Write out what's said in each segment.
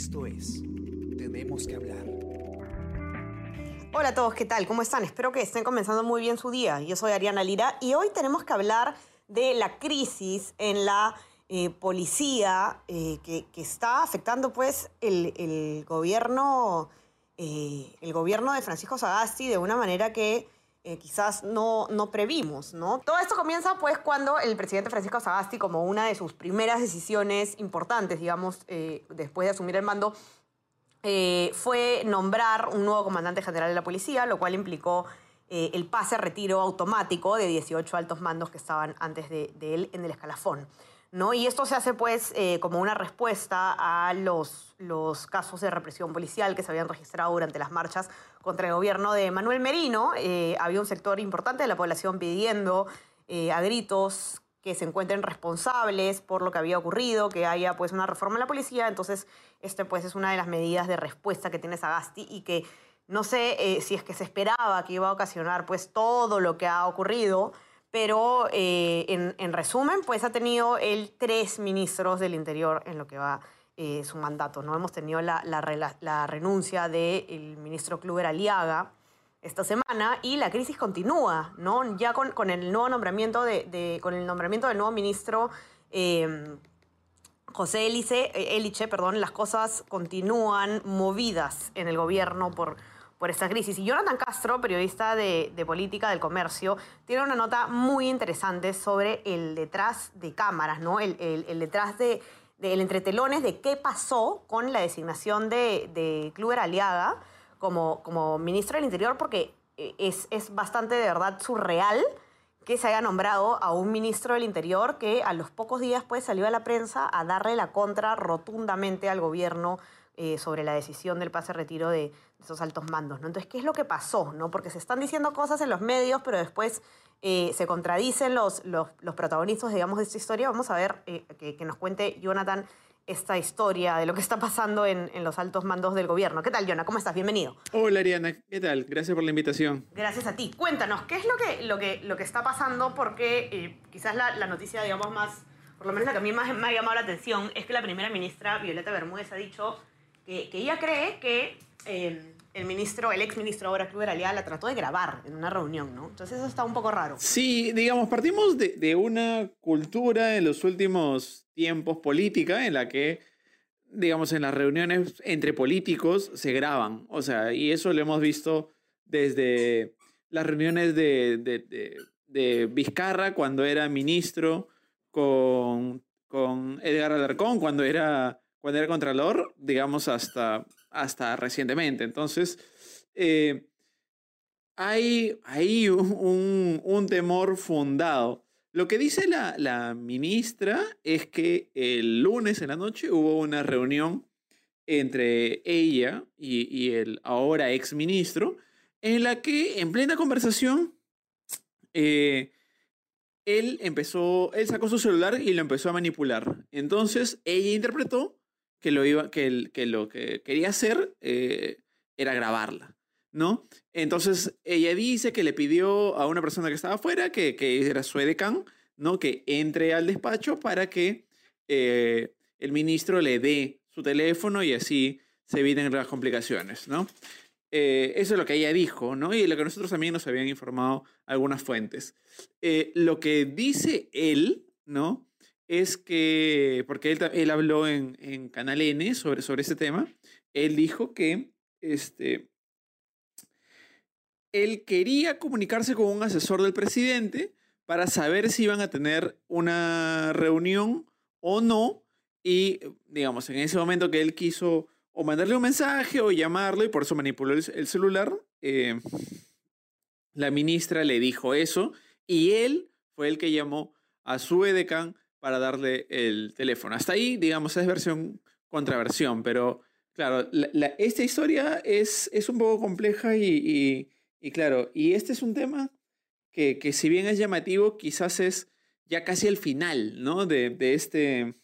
Esto es Tenemos que hablar. Hola a todos, ¿qué tal? ¿Cómo están? Espero que estén comenzando muy bien su día. Yo soy Ariana Lira y hoy tenemos que hablar de la crisis en la eh, policía eh, que, está afectando pues el, el gobierno, eh, el gobierno de Francisco Sagasti de una manera que eh, quizás no, no previmos, ¿no? Todo esto comienza pues cuando el presidente Francisco Sagasti, como una de sus primeras decisiones importantes, digamos, eh, después de asumir el mando, eh, fue nombrar un nuevo comandante general de la policía, lo cual implicó eh, el pase a retiro automático de 18 altos mandos que estaban antes de, de él en el escalafón. ¿No? Y esto se hace pues eh, como una respuesta a los, los casos de represión policial que se habían registrado durante las marchas contra el gobierno de Manuel Merino. Eh, había un sector importante de la población pidiendo eh, a gritos que se encuentren responsables por lo que había ocurrido, que haya pues una reforma en la policía. Entonces, este pues es una de las medidas de respuesta que tiene Sagasti y que no sé si es que se esperaba que iba a ocasionar pues todo lo que ha ocurrido, pero eh, en, en, resumen, pues ha tenido él tres ministros del Interior en lo que va eh, su mandato. ¿no? Hemos tenido la, la, renuncia del ministro Kluber Aliaga esta semana y la crisis continúa, ¿no? Ya con, con el nuevo nombramiento de, de, con el nombramiento del nuevo ministro eh, José Elice, Eliche, perdón, las cosas continúan movidas en el gobierno por por esta crisis. Y Jonathan Castro, periodista de, política del comercio, tiene una nota muy interesante sobre el detrás de cámaras, ¿no? El, detrás de, de el entretelones de qué pasó con la designación de, de Kluber Aliaga como, ministro del Interior, porque es, es bastante de verdad surreal que se haya nombrado a un ministro del Interior que a los pocos días pues salió a la prensa a darle la contra rotundamente al gobierno eh, sobre la decisión del pase retiro de, esos altos mandos. ¿no? Entonces, ¿qué es lo que pasó? ¿no? Porque se están diciendo cosas en los medios, pero después eh, se contradicen los, los, los, protagonistas, digamos, de esta historia. Vamos a ver eh, que, que, nos cuente Jonathan esta historia de lo que está pasando en, en, los altos mandos del gobierno. ¿Qué tal, Jonathan? ¿Cómo estás? Bienvenido. Hola, Ariana. ¿Qué tal? Gracias por la invitación. Gracias a ti. Cuéntanos, ¿qué es lo que, lo que, lo que está pasando? Porque eh, quizás la, la noticia, digamos, más, por lo menos la que a mí más me ha llamado la atención, es que la primera ministra, Violeta Bermúdez, ha dicho que, que ella cree que eh, el ministro, el ex ministro ahora Kluber Aliaga la trató de grabar en una reunión, ¿no? Entonces eso está un poco raro. Sí, digamos, partimos de, una cultura en los últimos tiempos política en la que, digamos, en las reuniones entre políticos se graban. O sea, y eso lo hemos visto desde las reuniones de, de, de, de Vizcarra cuando era ministro, con, con Edgar Alarcón cuando era cuando era Contralor, digamos, hasta, hasta recientemente. Entonces, eh, hay, hay un, un, temor fundado. Lo que dice la, la, ministra es que el lunes en la noche hubo una reunión entre ella y, y el ahora ex ministro, en la que en plena conversación, eh, él empezó, él sacó su celular y lo empezó a manipular. Entonces ella interpretó que lo, iba, que, que lo que quería hacer eh, era grabarla, ¿no? Entonces ella dice que le pidió a una persona que estaba afuera, que, que era su edecán, ¿no? Que entre al despacho para que eh, el ministro le dé su teléfono y así se eviten las complicaciones, ¿no? Eh, eso es lo que ella dijo, ¿no? Y lo que nosotros también nos habían informado algunas fuentes. Lo que dice él, ¿no? Es que, porque él, él habló en, en, Canal N sobre, sobre ese tema, él dijo que este, él quería comunicarse con un asesor del presidente para saber si iban a tener una reunión o no, y digamos, en ese momento que él quiso o mandarle un mensaje o llamarlo, y por eso manipuló el, el celular, eh, la ministra le dijo eso, y él fue el que llamó a su edecán para darle el teléfono. Hasta ahí, digamos, es versión contra versión, pero claro, la, la, esta historia es, es un poco compleja y, y, y, claro, y este es un tema que, que si bien es llamativo, quizás es ya casi el final, ¿no? De, de, este,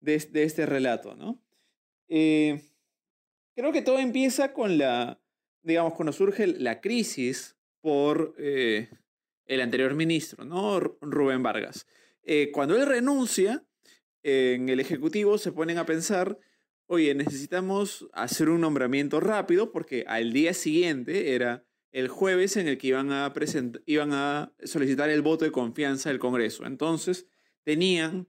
de, de este relato, ¿no? Eh, creo que todo empieza con la, digamos, cuando surge la crisis por eh, el anterior ministro, ¿no? Rubén Vargas. Eh, cuando él renuncia, eh, en el Ejecutivo se ponen a pensar oye, necesitamos hacer un nombramiento rápido porque al día siguiente era el jueves en el que iban a, iban a solicitar el voto de confianza del Congreso. Entonces, tenían,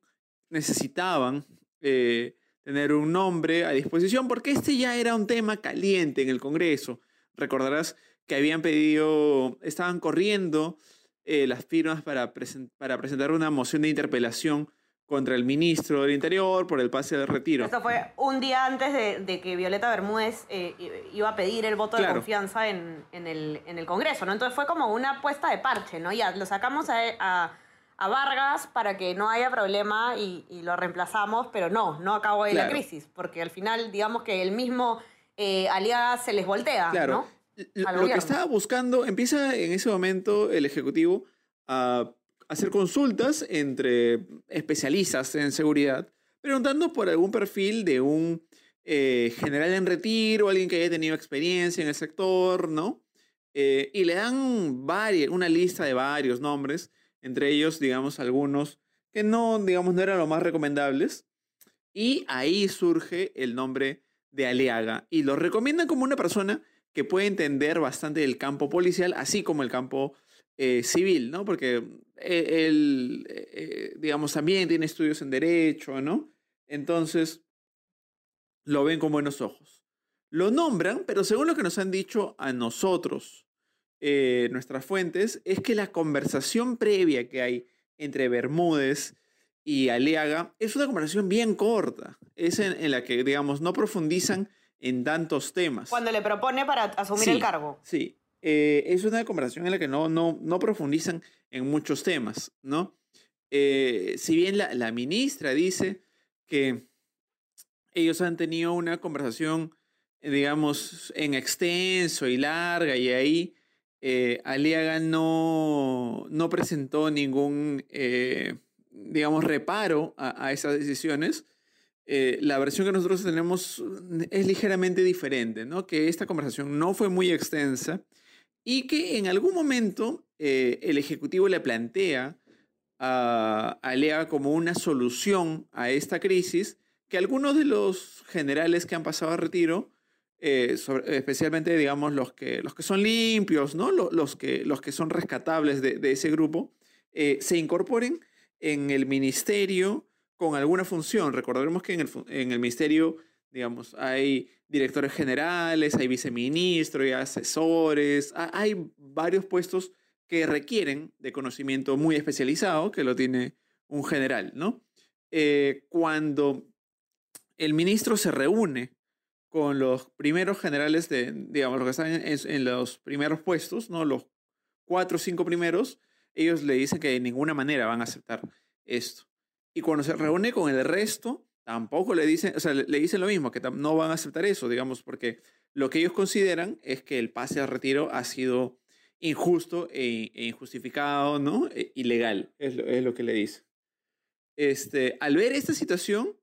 necesitaban eh, tener un nombre a disposición porque este ya era un tema caliente en el Congreso. Recordarás que habían pedido, estaban corriendo eh, las firmas para, para presentar una moción de interpelación contra el ministro del Interior por el pase de retiro. Esto fue un día antes de, que Violeta Bermúdez eh, iba a pedir el voto de confianza en, el, en, el, Congreso, ¿no? Entonces fue como una puesta de parche, ¿no? Ya lo sacamos a, a, Vargas para que no haya problema y, lo reemplazamos, pero no, no acabó ahí la crisis, porque al final, digamos que el mismo eh, se les voltea, claro. Lo que estaba buscando, empieza en ese momento el Ejecutivo a hacer consultas entre especialistas en seguridad, preguntando por algún perfil de un eh, general en retiro, alguien que haya tenido experiencia en el sector, ¿no? Eh, y le dan varias, una lista de varios nombres, entre ellos, digamos, algunos que no, digamos, no eran los más recomendables. Y ahí surge el nombre de Aliaga. Y lo recomiendan como una persona que puede entender bastante del campo policial, así como el campo eh, civil, ¿no? Porque eh, él, eh, digamos, también tiene estudios en derecho, ¿no? Entonces, lo ven con buenos ojos. Lo nombran, pero según lo que nos han dicho a nosotros, nuestras fuentes, es que la conversación previa que hay entre Bermúdez y Aliaga es una conversación bien corta. Es en, la que, digamos, no profundizan en tantos temas. Cuando le propone para asumir el cargo. Sí, eh, es una conversación en la que no, no, no profundizan en muchos temas, ¿no? Eh, si bien la, la, ministra dice que ellos han tenido una conversación, digamos, en extenso y larga, y ahí eh, Aliaga no, no presentó ningún, digamos, reparo a, a esas decisiones, la versión que nosotros tenemos es ligeramente diferente, ¿no? Que esta conversación no fue muy extensa y que en algún momento eh, el Ejecutivo le plantea a, a como una solución a esta crisis que algunos de los generales que han pasado a retiro, eh, especialmente digamos los que, los que son limpios, ¿no? los, que, los que son rescatables de, ese grupo, eh, se incorporen en el ministerio con alguna función. Recordaremos que en el, en el ministerio, digamos, hay directores generales, hay viceministros, hay asesores, hay varios puestos que requieren de conocimiento muy especializado, que lo tiene un general, ¿no? Eh, cuando el ministro se reúne con los primeros generales de, digamos, los que están en, los primeros puestos, ¿no? Los cuatro o cinco primeros, ellos le dicen que de ninguna manera van a aceptar esto. Y cuando se reúne con el resto, tampoco le dicen, o sea, le dicen lo mismo, que no van a aceptar eso, digamos, porque lo que ellos consideran es que el pase al retiro ha sido injusto e, e injustificado, ¿no? E, ilegal, es lo, que le dice. Este, al ver esta situación,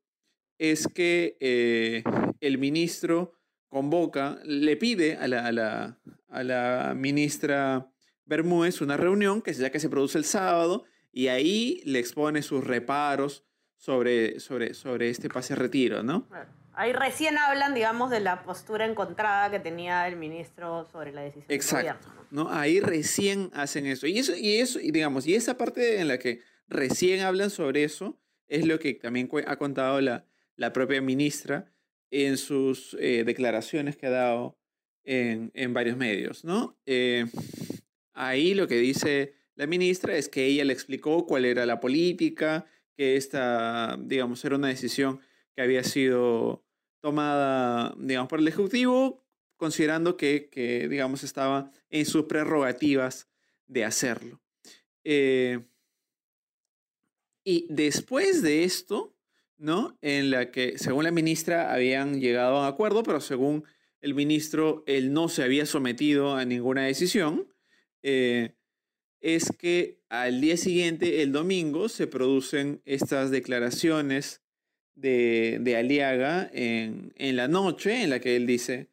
es que eh, el ministro convoca, le pide a la, a la, a la ministra Bermúdez una reunión que ya que se produce el sábado y ahí le expone sus reparos sobre, sobre, sobre este pase retiro, ¿no? Ahí recién hablan, digamos, de la postura encontrada que tenía el ministro sobre la decisión Exacto, ¿no? Ahí recién hacen eso. Y eso, y eso, y digamos, y esa parte en la que recién hablan sobre eso es lo que también ha contado la, la propia ministra en sus eh, declaraciones que ha dado en, en varios medios, ¿no? Eh, ahí lo que dice la ministra es que ella le explicó cuál era la política, que esta, digamos, era una decisión que había sido tomada, digamos, por el Ejecutivo, considerando que, que digamos, estaba en sus prerrogativas de hacerlo. Eh, y después de esto, ¿no? En la que, según la ministra, habían llegado a un acuerdo, pero según el ministro, él no se había sometido a ninguna decisión. Eh, es que al día siguiente, el domingo, se producen estas declaraciones de, de Aliaga en, en, la noche, en la que él dice,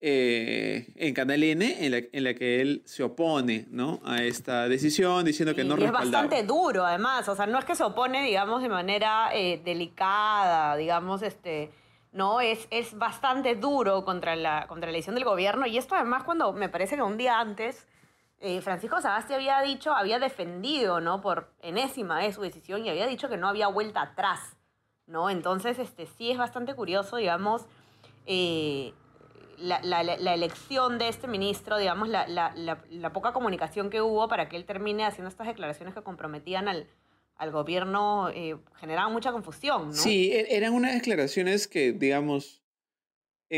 eh, en Canal N, en la, en la, que él se opone ¿no? a esta decisión, diciendo que no y Es bastante duro, además, o sea, no es que se opone, digamos, de manera eh, delicada, digamos, este ¿no? Es, es bastante duro contra la, contra la decisión del gobierno. Y esto además cuando me parece que un día antes eh, Francisco Sagasti había dicho, había defendido, ¿no? Por enésima vez su decisión y había dicho que no había vuelta atrás, ¿no? Entonces, este, sí es bastante curioso, digamos, eh, la, la, elección de este ministro, digamos, la, poca comunicación que hubo para que él termine haciendo estas declaraciones que comprometían al, al gobierno, eh, generaban mucha confusión, ¿no? Sí, e, eran unas declaraciones que, digamos,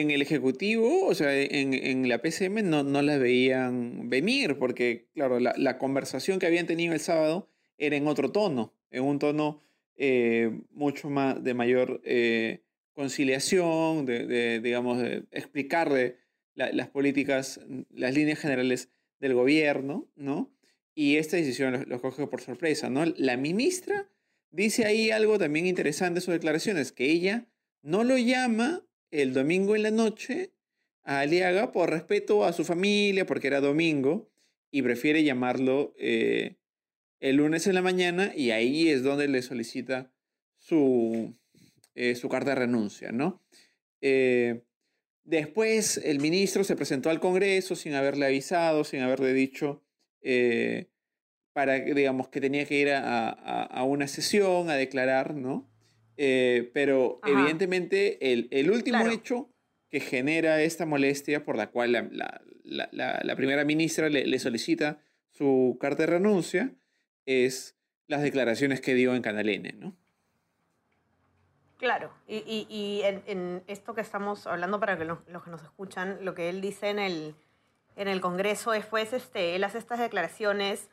en el Ejecutivo, o sea, en, la PCM no, las veían venir, porque, claro, la, conversación que habían tenido el sábado era en otro tono, en un tono eh, mucho más de mayor eh, conciliación, de, digamos, explicarle las políticas, las líneas generales del gobierno, ¿no? Y esta decisión lo, coge por sorpresa, ¿no? La ministra dice ahí algo también interesante en sus declaraciones, que ella no lo llama el domingo en la noche a Aliaga por respeto a su familia, porque era domingo, y prefiere llamarlo eh, el lunes en la mañana, y ahí es donde le solicita su, eh, su carta de renuncia, ¿no? Eh, después el ministro se presentó al Congreso sin haberle avisado, sin haberle dicho para, digamos, que tenía que ir a, a, una sesión a declarar, ¿no? Eh, pero evidentemente el, el último hecho que genera esta molestia por la cual la, la, la, primera ministra le, le, solicita su carta de renuncia es las declaraciones que dio en Canal N, ¿no? Claro, y, y, y en, en, esto que estamos hablando para que los, los, que nos escuchan, lo que él dice en el, en el Congreso después, este, él hace estas declaraciones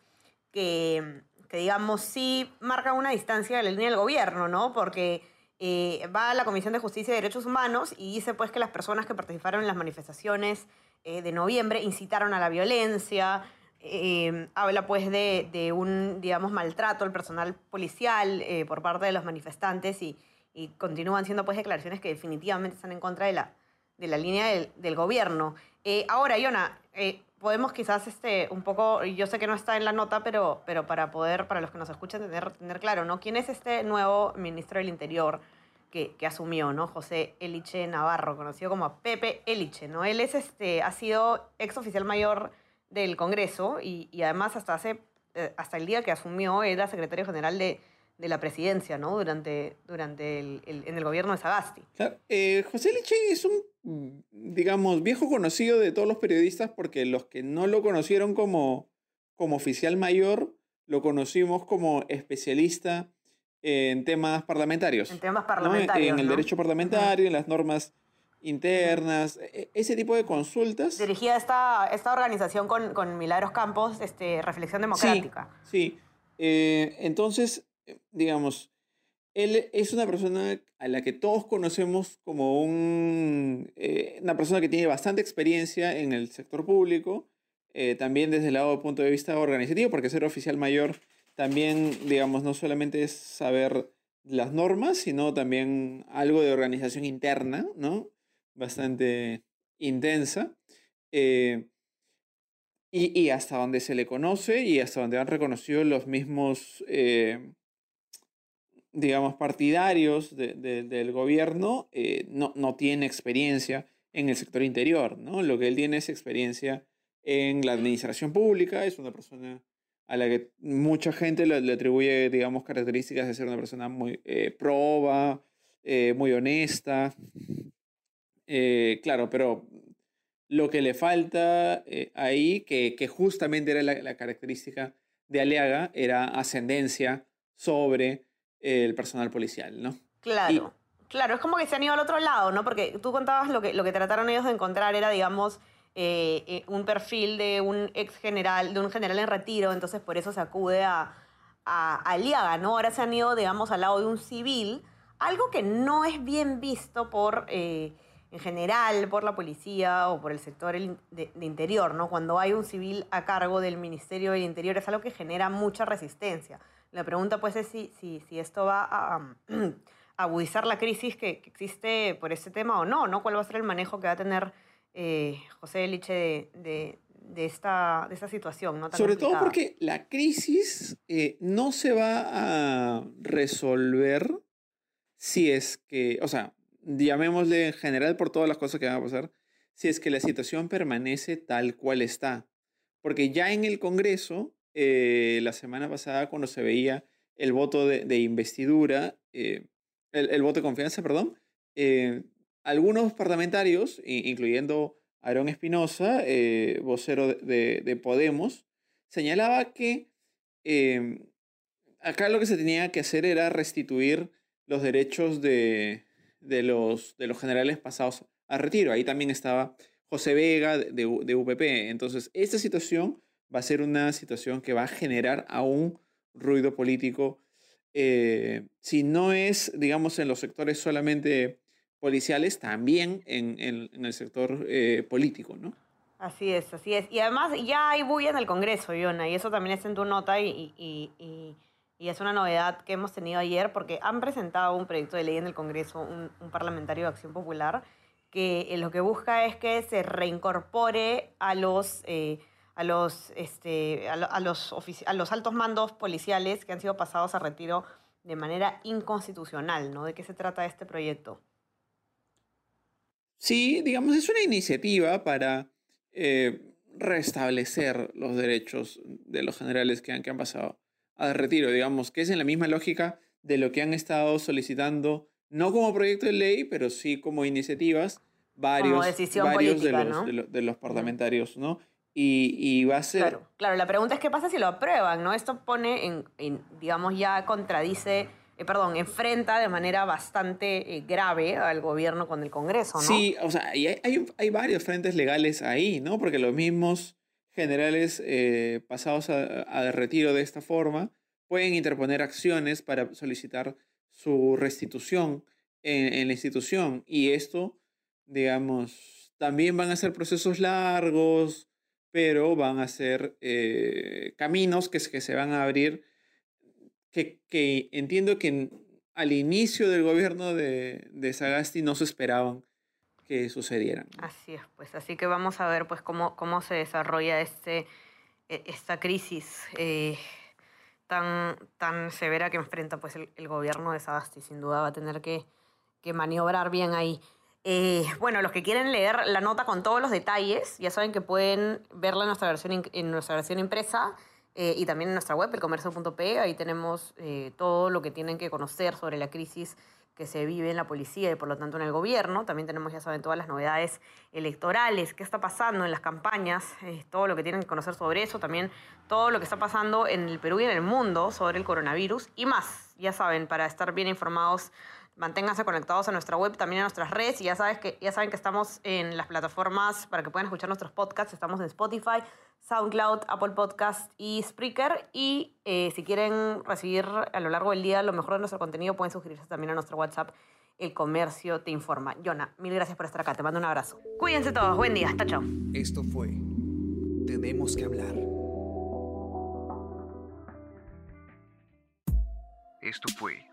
que que digamos sí marca una distancia de la línea del gobierno, ¿no? Porque eh, va a la Comisión de Justicia y Derechos Humanos y dice pues que las personas que participaron en las manifestaciones eh, de noviembre incitaron a la violencia, eh, habla pues de, un, digamos, maltrato al personal policial por parte de los manifestantes y, y, continúan siendo pues declaraciones que definitivamente están en contra de la, de la línea del, del gobierno. ahora, Iona, podemos quizás este, un poco, yo sé que no está en la nota, pero, pero para poder, para los que nos escuchan, tener, tener claro, ¿no? ¿Quién es este nuevo ministro del Interior que, que asumió, ¿no? José Eliche Navarro, conocido como Pepe Eliche, ¿no? Él es, este, ha sido ex oficial mayor del Congreso y, y además hasta, hace, eh, hasta el día que asumió era secretario general de, de la presidencia, ¿no? Durante, durante el, el, en el gobierno de Sagasti. Claro. Eh, José Liche es un digamos, viejo conocido de todos los periodistas porque los que no lo conocieron como, como oficial mayor, lo conocimos como especialista en temas parlamentarios. En temas parlamentarios. En el derecho parlamentario, en las normas internas, e, ese tipo de consultas. Dirigía esta, esta organización con, con Milagros Campos, este, Reflexión Democrática. Sí, sí. Eh, entonces, digamos, él es una persona a la que todos conocemos como un, eh, una persona que tiene bastante experiencia en el sector público, eh, también desde el lado del punto de vista organizativo, porque ser oficial mayor también, digamos, no solamente es saber las normas, sino también algo de organización interna, ¿no? Bastante intensa. Eh, y, hasta donde se le conoce y hasta donde han reconocido los mismos digamos, partidarios de, de, del gobierno eh, no, no tiene experiencia en el sector interior, ¿no? Lo que él tiene es experiencia en la administración pública, es una persona a la que mucha gente le, le atribuye, digamos, características de ser una persona muy eh, proba, eh, muy honesta. Eh, claro, pero lo que le falta ahí, que, que, justamente era la, la característica de Aliaga, era ascendencia sobre el personal policial, ¿no? Claro. Claro, es como que se han ido al otro lado, ¿no? Porque tú contabas lo que, lo que trataron ellos de encontrar era, digamos, eh, eh, un perfil de un ex general, de un general en retiro, entonces por eso se acude a, a, a ¿no? Ahora se han ido, digamos, al lado de un civil, algo que no es bien visto por, eh, en general, por la policía o por el sector de, de, interior, ¿no? Cuando hay un civil a cargo del Ministerio del Interior es algo que genera mucha resistencia. La pregunta pues es si, si, si esto va a, a, agudizar la crisis que, que, existe por este tema o no, ¿no? ¿Cuál va a ser el manejo que va a tener eh, José Eliche de, de, de, esta, de esta situación? ¿no? Tan Sobre complicada. todo porque la crisis eh, no se va a resolver si es que, o sea, llamémosle en general por todas las cosas que van a pasar, si es que la situación permanece tal cual está. Porque ya en el Congreso, eh, la semana pasada, cuando se veía el voto de, investidura, eh, el, voto de confianza, perdón, eh, algunos parlamentarios, incluyendo Aarón Espinosa, vocero de, Podemos, señalaba que acá lo que se tenía que hacer era restituir los derechos de, de, los, de los generales pasados a retiro. Ahí también estaba José Vega de, de UPP. Entonces, esta situación va a ser una situación que va a generar aún ruido político. Eh, si no es, digamos, en los sectores solamente policiales, también en, el sector eh, político, ¿no? Así es, así es. Y además ya hay bulla en el Congreso, Yona, y eso también está en tu nota y, y, y, y, es una novedad que hemos tenido ayer porque han presentado un proyecto de ley en el Congreso, un, parlamentario de Acción Popular, que lo que busca es que se reincorpore a los... Eh, a los, este, a, los, a los altos mandos policiales que han sido pasados a retiro de manera inconstitucional, ¿no? ¿De qué se trata este proyecto? Sí, digamos, es una iniciativa para eh, restablecer los derechos de los generales que han, que han pasado a retiro, digamos, que es en la misma lógica de lo que han estado solicitando, no como proyecto de ley, pero sí como iniciativas, varios, varios de, los, de, de, los parlamentarios, ¿no? Y, va a ser... Claro, claro, la pregunta es qué pasa si lo aprueban, ¿no? Esto pone en, digamos, ya contradice, eh, perdón, enfrenta de manera bastante eh, grave al gobierno con el Congreso, ¿no? Sí, o sea, hay, hay, hay varios frentes legales ahí, ¿no? Porque los mismos generales eh, pasados a, retiro de esta forma pueden interponer acciones para solicitar su restitución en, en la institución. Y esto, digamos, también van a ser procesos largos, pero van a ser eh, caminos que, se van a abrir, que, entiendo que al inicio del gobierno de, de, Sagasti no se esperaban que sucedieran. Así es, pues así que vamos a ver pues cómo, cómo se desarrolla este, e, esta crisis eh, tan, tan severa que enfrenta pues el, el, gobierno de Sagasti. Sin duda va a tener que, que maniobrar bien ahí. Eh, bueno, los que quieren leer la nota con todos los detalles, ya saben que pueden verla en nuestra versión, en nuestra versión impresa eh, y también en nuestra web, elcomercio.p. Ahí tenemos eh, todo lo que tienen que conocer sobre la crisis que se vive en la policía y por lo tanto en el gobierno. También tenemos, ya saben, todas las novedades electorales, qué está pasando en las campañas, todo lo que tienen que conocer sobre eso, también todo lo que está pasando en el Perú y en el mundo sobre el coronavirus y más, ya saben, para estar bien informados Manténganse conectados a nuestra web, también a nuestras redes. Y ya, sabes que, ya saben que estamos en las plataformas para que puedan escuchar nuestros podcasts. Estamos en Spotify, SoundCloud, Apple Podcast y Spreaker. Y eh, si quieren recibir a lo largo del día lo mejor de nuestro contenido, pueden suscribirse también a nuestro WhatsApp. El comercio te informa. Yona, mil gracias por estar acá. Te mando un abrazo. Cuídense todos. Buen día. Hasta chao. Esto fue Tenemos que hablar. Esto fue